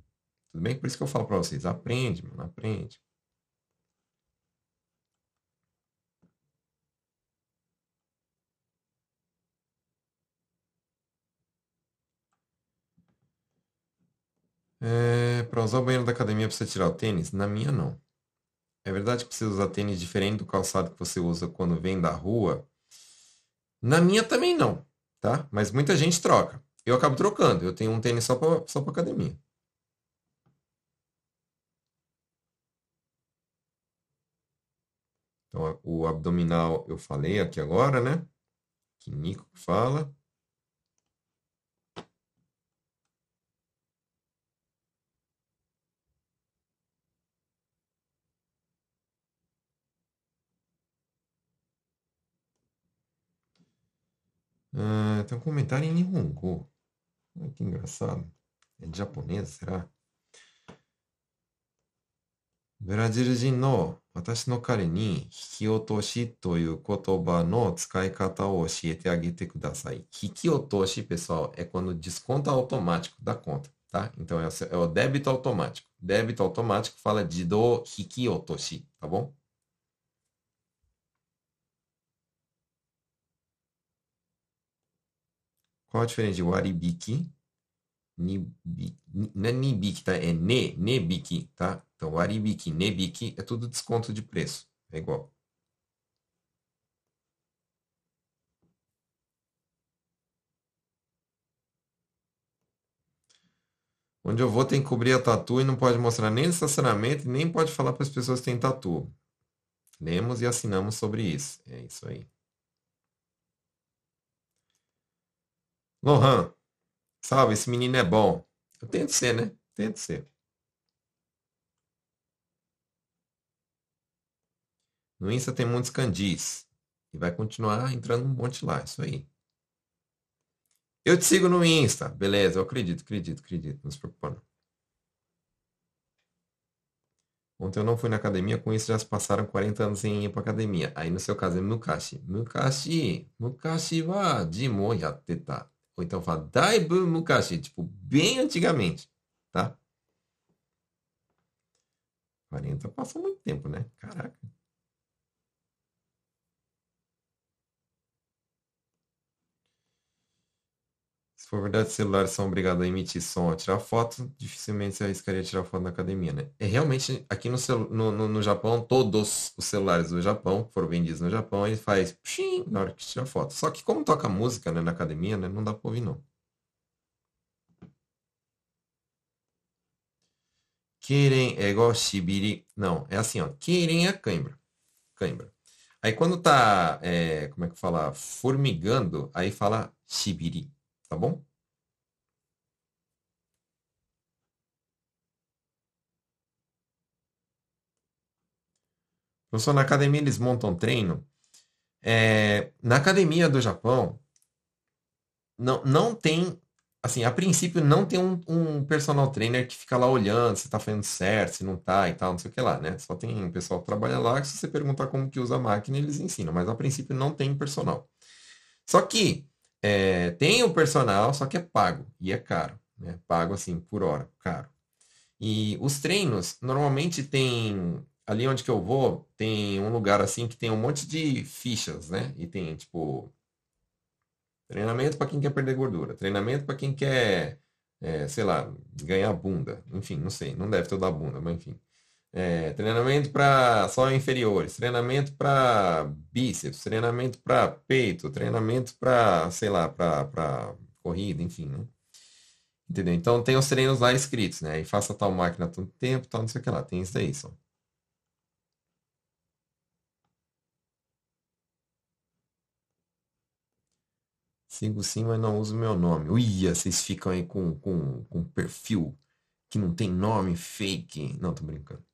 Tudo bem? Por isso que eu falo pra vocês, aprende, mano, aprende. É, para usar o banheiro da academia precisa tirar o tênis? Na minha não. É verdade que precisa usar tênis diferente do calçado que você usa quando vem da rua? Na minha também não, tá? Mas muita gente troca. Eu acabo trocando. Eu tenho um tênis só para só para academia. Então, o abdominal eu falei aqui agora, né? Que Nico fala. Ah, tem um comentário em Nihongo. Ai, que engraçado. É de japonês, será? ブラジル人の私の彼に引き落としという言葉の使い方を教えてあげてください。引き落とし, pessoal, é quando desconta automático da conta, tá? Então é o débito automático. Débito automático fala de do hikiotoshi, tá bom? Qual a diferença de waribiki? Nibi, não é nibiki, tá? É ne, nebiki, tá? Então, waribiki, nebiki é tudo desconto de preço. É igual. Onde eu vou tem que cobrir a tatu e não pode mostrar nem no estacionamento, nem pode falar para as pessoas que têm tatu. Lemos e assinamos sobre isso. É isso aí. Lohan, salve, esse menino é bom. Eu tento ser, né? Tento ser. No Insta tem muitos candis. E vai continuar entrando um monte lá, isso aí. Eu te sigo no Insta. Beleza, eu acredito, acredito, acredito. Não se preocupa. Ontem eu não fui na academia, com isso já se passaram 40 anos sem ir para academia. Aí no seu caso é Mukashi. Mukashi, Mukashi wa jimo yatteta. Ou então fala Daibu Mukashi, tipo, bem antigamente, tá? 40 passa muito tempo, né? Caraca. Se for verdade, celulares são obrigados a emitir som, a tirar foto, dificilmente você arriscaria tirar foto na academia, né? É realmente, aqui no, no, no, no Japão, todos os celulares do Japão, foram vendidos no Japão, ele faz pshim, na hora que tira foto. Só que como toca música né, na academia, né, não dá pra ouvir não. Querem é igual shibiri. Não, é assim, ó. Querem é cãibra. Cãibra. Aí quando tá, é, como é que fala? Formigando, aí fala shibiri. Tá bom? Professor, na academia eles montam treino. É, na academia do Japão, não, não tem, assim, a princípio não tem um, um personal trainer que fica lá olhando se tá fazendo certo, se não tá e tal, não sei o que lá, né? Só tem um pessoal que trabalha lá que se você perguntar como que usa a máquina, eles ensinam, mas a princípio não tem personal. Só que é, tem o personal, só que é pago e é caro, né? Pago assim por hora, caro. E os treinos normalmente tem ali onde que eu vou tem um lugar assim que tem um monte de fichas, né? E tem tipo treinamento para quem quer perder gordura, treinamento para quem quer, é, sei lá, ganhar bunda, enfim, não sei, não deve ter o da bunda, mas enfim. É, treinamento para só inferiores, treinamento para bíceps, treinamento para peito, treinamento para, sei lá, para corrida, enfim, né? Entendeu? Então tem os treinos lá escritos, né? E faça tal máquina tanto tempo, tal, não sei o que lá. Tem isso daí só. Sigo sim, mas não uso meu nome. Uia, vocês ficam aí com, com, com perfil que não tem nome fake. Não, tô brincando.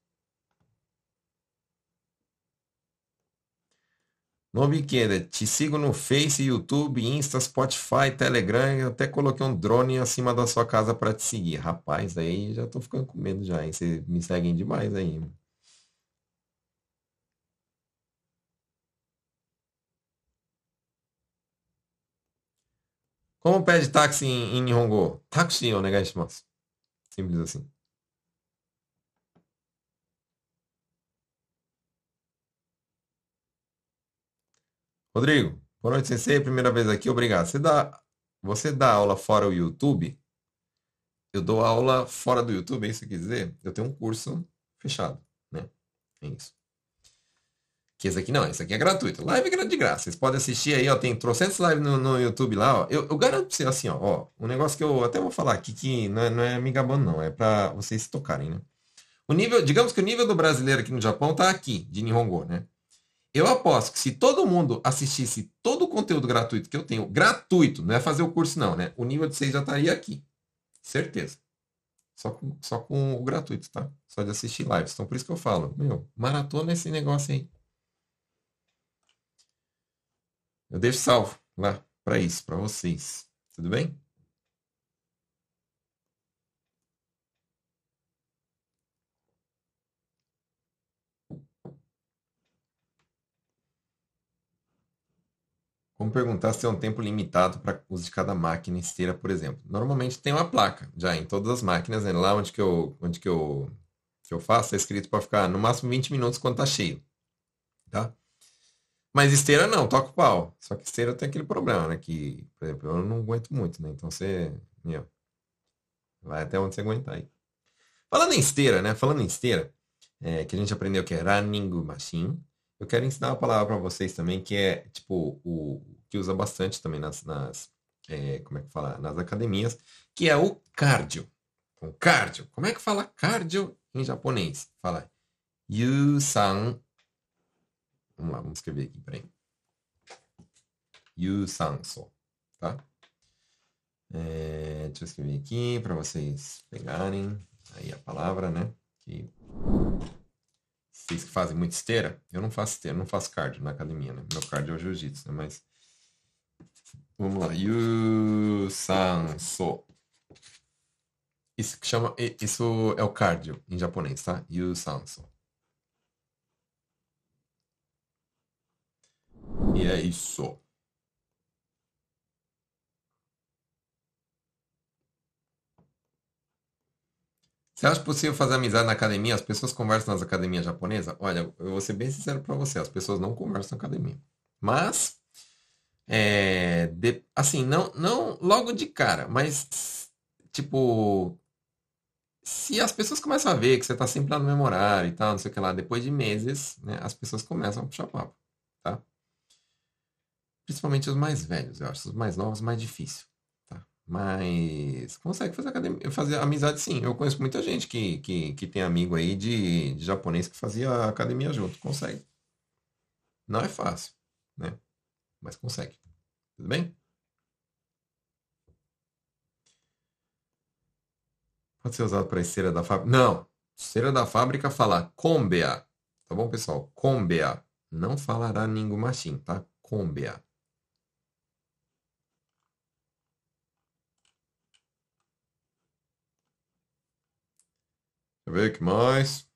Nobiqueira, te sigo no Face, YouTube, Insta, Spotify, Telegram. até coloquei um drone acima da sua casa para te seguir. Rapaz, aí já tô ficando com medo já, hein? Vocês me seguem demais aí. Como pede táxi em, em Nihongo? Táxi, onegaishimasu. Simples assim. Rodrigo, boa noite, sensei. Primeira vez aqui, obrigado. Você dá, você dá aula fora o YouTube? eu dou aula fora do YouTube, é isso que quer dizer? Eu tenho um curso fechado, né? É isso. Que esse aqui não, esse aqui é gratuito. Live é de graça. Vocês podem assistir aí, ó. Tem trocentos lives no, no YouTube lá, ó. Eu, eu garanto pra você, assim, ó, ó. Um negócio que eu até vou falar aqui que não é, não é me gabando, não. É pra vocês tocarem, né? O nível, digamos que o nível do brasileiro aqui no Japão tá aqui, de Nihongo, né? Eu aposto que se todo mundo assistisse todo o conteúdo gratuito que eu tenho, gratuito, não é fazer o curso não, né? O nível de vocês já estaria aqui. Certeza. Só com, só com o gratuito, tá? Só de assistir lives. Então por isso que eu falo, meu, maratona esse negócio aí. Eu deixo salvo lá para isso, para vocês. Tudo bem? Como perguntar se tem um tempo limitado para uso de cada máquina esteira, por exemplo. Normalmente tem uma placa já em todas as máquinas, né? lá onde que eu, onde que eu, que eu faço, é escrito para ficar no máximo 20 minutos quando está cheio. Tá? Mas esteira não, toca o pau. Só que esteira tem aquele problema, né? Que, por exemplo, eu não aguento muito, né? Então você, meu, vai até onde você aguentar aí. Falando em esteira, né? Falando em esteira, é, que a gente aprendeu que é running machine. Eu quero ensinar uma palavra para vocês também, que é, tipo, o que usa bastante também nas, nas é, como é que fala? Nas academias, que é o cardio. Então, cardio. Como é que fala cardio em japonês? Fala yusan Vamos lá, vamos escrever aqui, peraí. Yusanso, tá? É, deixa eu escrever aqui para vocês pegarem aí a palavra, né? Que vocês que fazem muita esteira, eu não faço esteira, não faço cardio na academia, né? Meu cardio é o jiu-jitsu, né? Mas vamos lá, Yusanso. Isso que chama, isso é o cardio em japonês, tá? Yusanso. E é isso. Você acha possível fazer amizade na academia? As pessoas conversam nas academias japonesas? Olha, eu vou ser bem sincero para você, as pessoas não conversam na academia. Mas, é, de, assim, não, não logo de cara, mas, tipo, se as pessoas começam a ver que você está sempre lá no mesmo horário e tal, não sei o que lá, depois de meses, né, as pessoas começam a puxar papo, tá? Principalmente os mais velhos, eu acho. Os mais novos, mais difícil. Mas consegue fazer, academia, fazer amizade sim. Eu conheço muita gente que, que, que tem amigo aí de, de japonês que fazia academia junto. Consegue. Não é fácil, né? Mas consegue. Tudo bem? Pode ser usado para esteira da fábrica? Não. Esteira da fábrica fala combea. Tá bom, pessoal? Combea. Não falará ninguém machine, tá? Combea. Eu ver o que mais.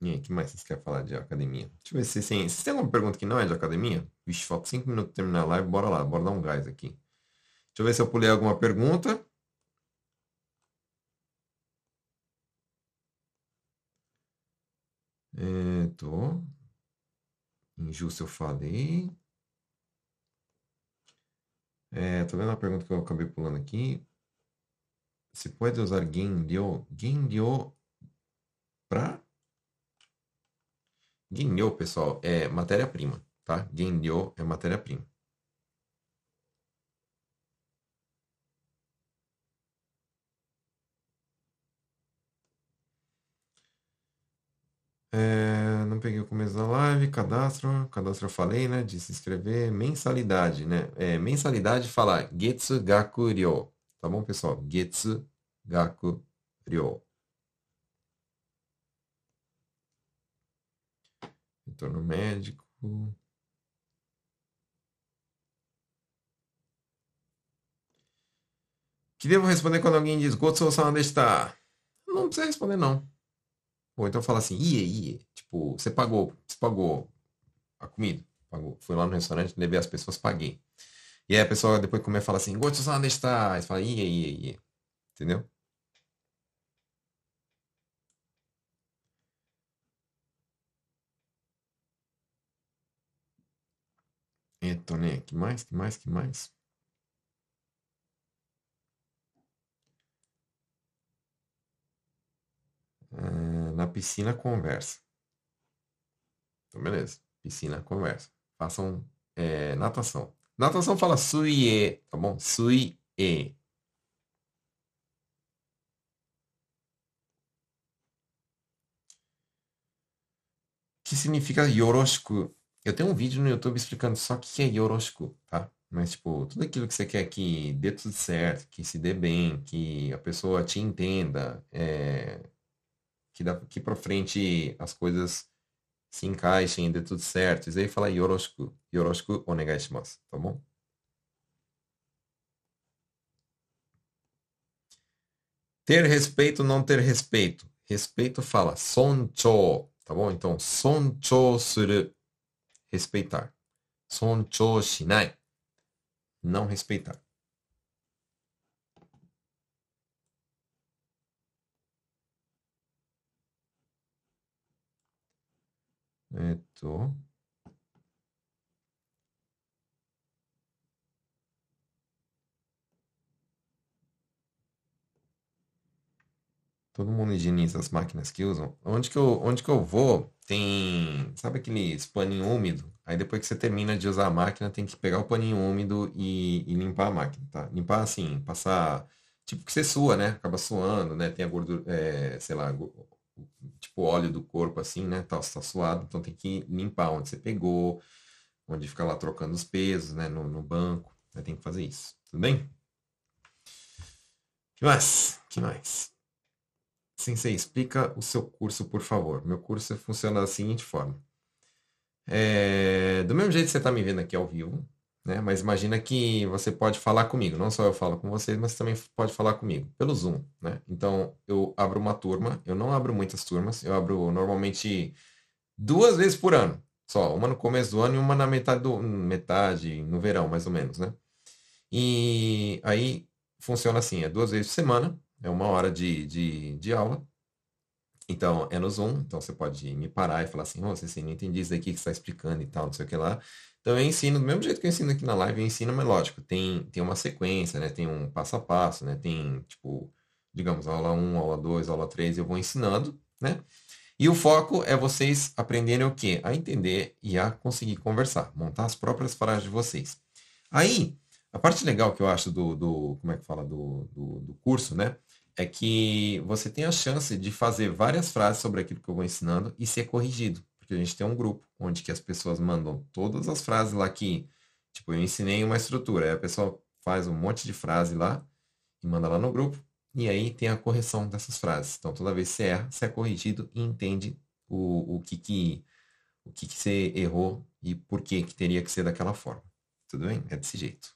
O que mais vocês querem falar de academia? Deixa eu ver se tem alguma pergunta que não é de academia. Vixe, falta 5 minutos para terminar a live. Bora lá, bora dar um gás aqui. Deixa eu ver se eu pulei alguma pergunta. É, tô. Injusto eu falei. É, tô vendo uma pergunta que eu acabei pulando aqui. Se pode usar Ginryo, Ginryo para Ginryo, pessoal, é matéria-prima, tá? Ginryo é matéria-prima. É, não peguei o começo da live, cadastro, cadastro eu falei, né, de se inscrever, mensalidade, né, é, mensalidade fala Getsu Gaku Ryo, Tá bom, pessoal? Getsu, gaku, ryo. Retorno médico. Que devo responder quando alguém diz Gotsu-sama deshita? Não precisa responder, não. Ou então fala assim, iê, iê. Tipo, você pagou, você pagou a comida. Pagou. Fui lá no restaurante, levei as pessoas, paguei. E aí a pessoa depois começa a falar assim, gosto de está. E fala, iê, iê, iê. Entendeu? Então, né? Que mais? Que mais? Que mais? Ah, na piscina conversa. Então, beleza. Piscina conversa. Façam é, natação. Natação fala suie, tá bom? Suie. Que significa yoroshiku? Eu tenho um vídeo no YouTube explicando só o que é yoroshiku, tá? Mas, tipo, tudo aquilo que você quer que dê tudo certo, que se dê bem, que a pessoa te entenda, é, que daqui pra frente as coisas se encaixem, dê tudo certo. Isso aí fala yoroshiku. Yoroshiku onegai shimasu, tá bom? Ter respeito, não ter respeito. Respeito fala soncho, tá bom? Então, soncho suru, respeitar. Soncho shinai não respeitar. Eto. Todo mundo higieniza as máquinas que usam. Onde que eu, onde que eu vou, tem, sabe aquele paninho úmido? Aí depois que você termina de usar a máquina, tem que pegar o paninho úmido e, e limpar a máquina, tá? Limpar assim, passar, tipo que você sua, né? Acaba suando, né? Tem a gordura, é, sei lá, tipo óleo do corpo assim, né? Tá, tá suado, então tem que limpar onde você pegou, onde fica lá trocando os pesos, né? No, no banco, né? tem que fazer isso, tudo bem? que mais? que mais? Sensei, explica o seu curso, por favor. Meu curso funciona da seguinte forma. É, do mesmo jeito que você está me vendo aqui ao vivo, né? Mas imagina que você pode falar comigo. Não só eu falo com vocês, mas também pode falar comigo pelo Zoom, né? Então eu abro uma turma. Eu não abro muitas turmas. Eu abro normalmente duas vezes por ano. Só uma no começo do ano e uma na metade do metade no verão, mais ou menos, né? E aí funciona assim: é duas vezes por semana é uma hora de, de, de aula. Então, é no Zoom, então você pode me parar e falar assim, oh, você não entendi isso daqui que você está explicando e tal, não sei o que lá. Então eu ensino, do mesmo jeito que eu ensino aqui na live, eu ensino, mas lógico, tem, tem uma sequência, né? Tem um passo a passo, né? Tem, tipo, digamos, aula 1, aula 2, aula 3, eu vou ensinando, né? E o foco é vocês aprenderem o quê? A entender e a conseguir conversar, montar as próprias frases de vocês. Aí, a parte legal que eu acho do, do como é que fala, do, do, do curso, né? é que você tem a chance de fazer várias frases sobre aquilo que eu vou ensinando e ser corrigido. Porque a gente tem um grupo onde que as pessoas mandam todas as frases lá que, tipo, eu ensinei uma estrutura, aí a pessoa faz um monte de frase lá e manda lá no grupo, e aí tem a correção dessas frases. Então, toda vez que você erra, você é corrigido e entende o, o, que, que, o que, que você errou e por que, que teria que ser daquela forma. Tudo bem? É desse jeito.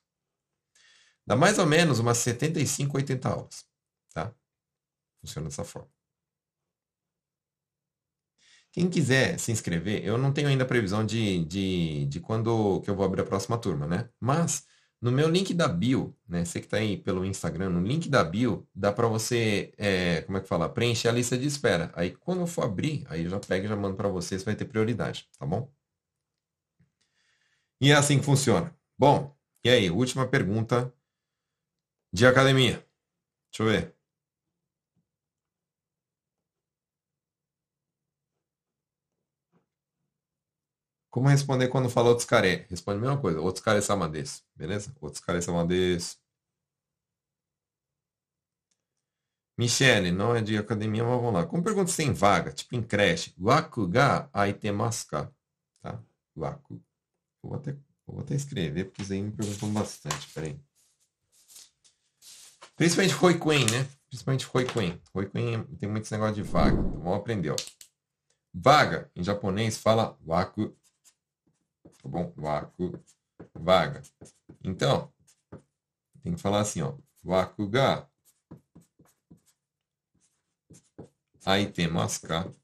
Dá mais ou menos umas 75, 80 aulas. Tá? Funciona dessa forma. Quem quiser se inscrever, eu não tenho ainda previsão de, de, de quando que eu vou abrir a próxima turma, né? Mas no meu link da bio, né? Você que está aí pelo Instagram, no link da bio, dá para você, é, como é que fala? Preencher a lista de espera. Aí quando eu for abrir, aí eu já pego e já mando para você, você vai ter prioridade, tá bom? E é assim que funciona. Bom, e aí, última pergunta de academia. Deixa eu ver. Como responder quando fala outros care? Responde a mesma coisa. Outros care samadês. Beleza? Outros care samadês. Michele, não é de academia, mas vamos lá. Como pergunta se tem vaga, tipo em creche. Waku ga aitemasu ka? Tá? Waku. Vou até, vou até escrever, porque isso aí me perguntam bastante. Peraí. Principalmente Roikuen, né? Principalmente Roikuen. Roikuen tem muitos negócios de vaga. Então vamos aprender, ó. Vaga, em japonês, fala waku tá bom? Waku, vaga. Então, tem que falar assim, ó. Waku ga aitemasu ka?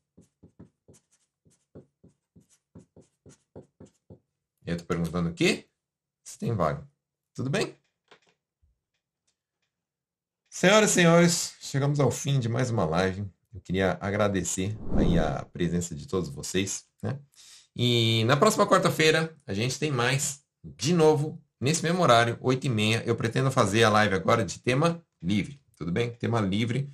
Eu tô perguntando o quê? Se tem vaga. Tudo bem? Senhoras e senhores, chegamos ao fim de mais uma live. Eu queria agradecer aí a presença de todos vocês, né? E na próxima quarta-feira a gente tem mais, de novo, nesse mesmo horário, 8h30. Eu pretendo fazer a live agora de tema livre, tudo bem? Tema livre,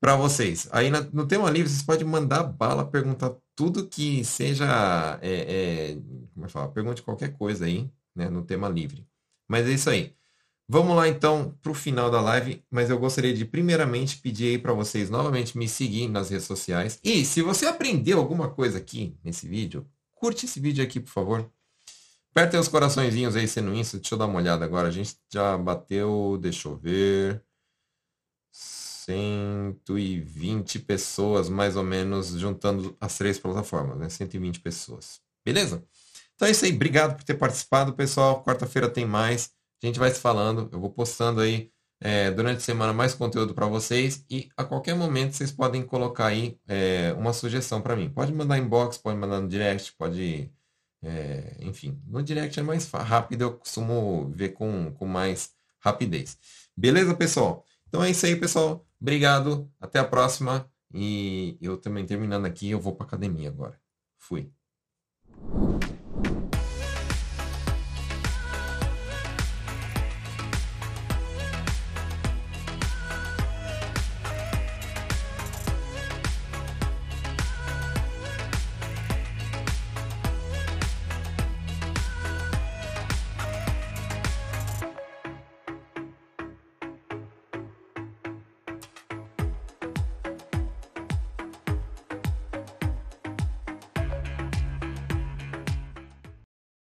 para vocês. Aí na, no tema livre, vocês podem mandar bala, perguntar tudo que seja. É, é, como é que? Pergunte qualquer coisa aí, né, no tema livre. Mas é isso aí. Vamos lá então para o final da live, mas eu gostaria de primeiramente pedir aí para vocês novamente me seguir nas redes sociais. E se você aprendeu alguma coisa aqui nesse vídeo, curte esse vídeo aqui, por favor. Apertem os coraçõezinhos aí sendo isso. Deixa eu dar uma olhada agora. A gente já bateu, deixa eu ver. 120 pessoas, mais ou menos, juntando as três plataformas, né? 120 pessoas. Beleza? Então é isso aí. Obrigado por ter participado, pessoal. Quarta-feira tem mais. A gente vai se falando. Eu vou postando aí é, durante a semana mais conteúdo para vocês. E a qualquer momento vocês podem colocar aí é, uma sugestão para mim. Pode mandar inbox, pode mandar no direct, pode. É, enfim, no direct é mais rápido, eu costumo ver com, com mais rapidez. Beleza, pessoal? Então é isso aí, pessoal. Obrigado, até a próxima. E eu também terminando aqui, eu vou para academia agora. Fui.